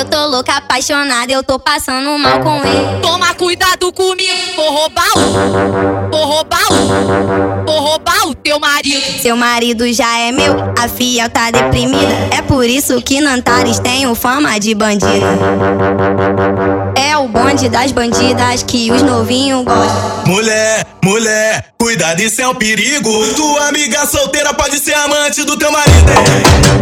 Eu tô louca, apaixonada, eu tô passando mal com ele. Toma cuidado comigo, vou roubar o, vou roubar o, vou roubar o teu marido. Seu marido já é meu, a fiel tá deprimida. É por isso que Nantares tem o fama de bandido. É o bonde das bandidas que os novinhos gostam. Mulher, mulher, cuidado, isso é um perigo. Tua amiga solteira pode ser amante do teu marido.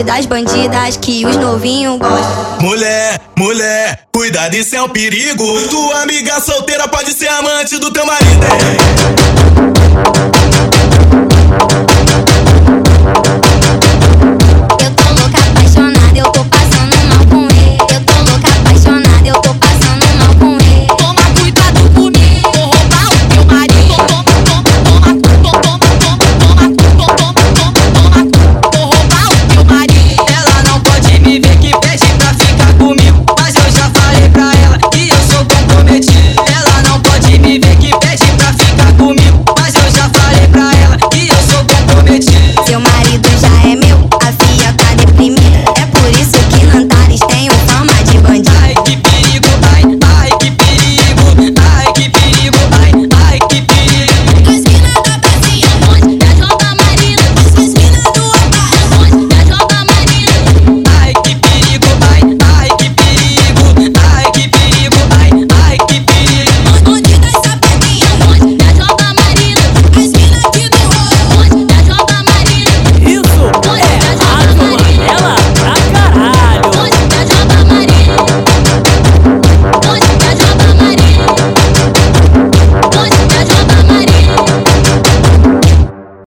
longe das bandidas que os novinhos gostam. Mulher, mulher, cuidado, isso é um perigo. Tua amiga solteira pode ser amante do teu marido.